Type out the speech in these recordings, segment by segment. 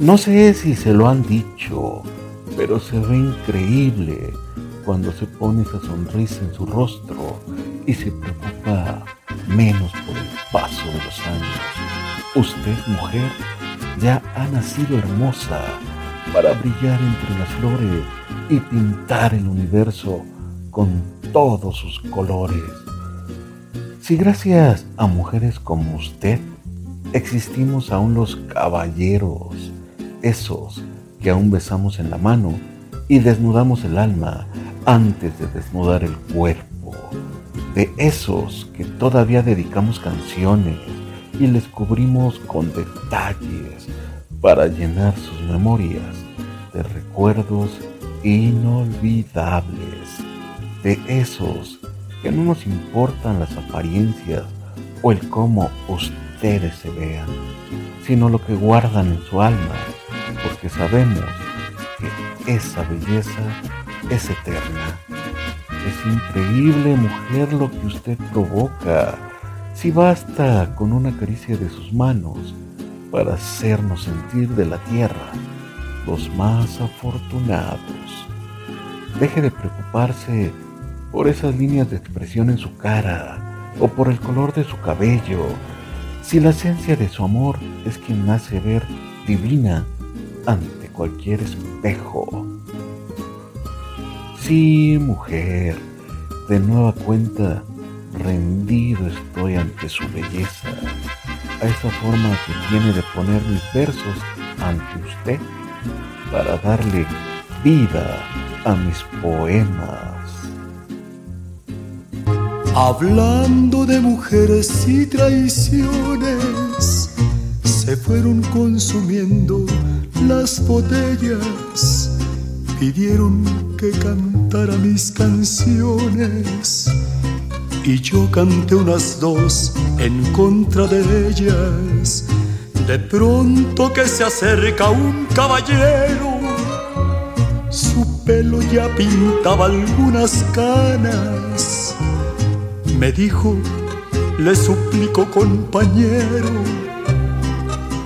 No sé si se lo han dicho, pero se ve increíble cuando se pone esa sonrisa en su rostro y se preocupa menos por el paso de los años. Usted, mujer, ya ha nacido hermosa para brillar entre las flores y pintar el universo con todos sus colores. Si gracias a mujeres como usted existimos aún los caballeros, esos que aún besamos en la mano y desnudamos el alma antes de desnudar el cuerpo, de esos que todavía dedicamos canciones y les cubrimos con detalles para llenar sus memorias de recuerdos inolvidables, de esos que no nos importan las apariencias o el cómo ustedes se vean, sino lo que guardan en su alma, porque sabemos que esa belleza es eterna. Es increíble, mujer, lo que usted provoca. Si basta con una caricia de sus manos para hacernos sentir de la tierra los más afortunados. Deje de preocuparse por esas líneas de expresión en su cara o por el color de su cabello. Si la esencia de su amor es quien hace ver divina ante cualquier espejo. Sí, mujer, de nueva cuenta, rendido estoy ante su belleza, a esa forma que tiene de poner mis versos ante usted para darle vida a mis poemas. Hablando de mujeres y traiciones, se fueron consumiendo las botellas, pidieron que cantara mis canciones y yo canté unas dos en contra de ellas. De pronto que se acerca un caballero, su pelo ya pintaba algunas canas. Me dijo, le suplico compañero,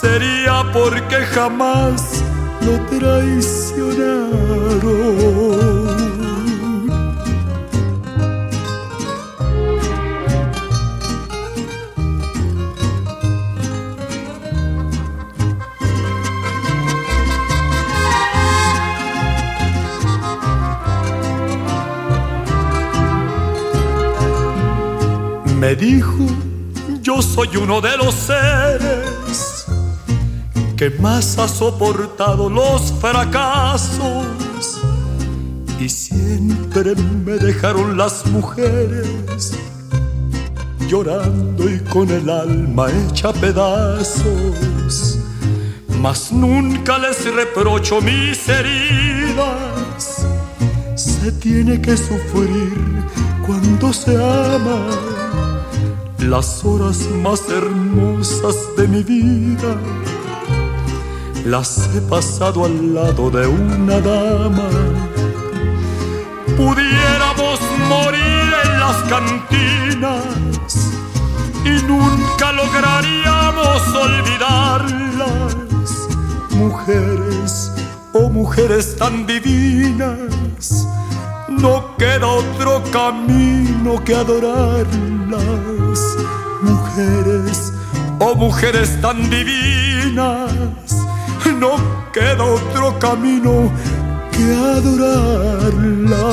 sería porque jamás lo traicionaron. Me dijo, yo soy uno de los seres que más ha soportado los fracasos y siempre me dejaron las mujeres llorando y con el alma hecha pedazos. Mas nunca les reprocho mis heridas. Se tiene que sufrir cuando se ama las horas más hermosas de mi vida las he pasado al lado de una dama. Pudiéramos morir en las cantinas y nunca lograríamos olvidarlas. Mujeres, oh mujeres tan divinas, no queda otro camino que adorarlas. Mujeres, oh mujeres tan divinas, no queda otro camino que adorarla.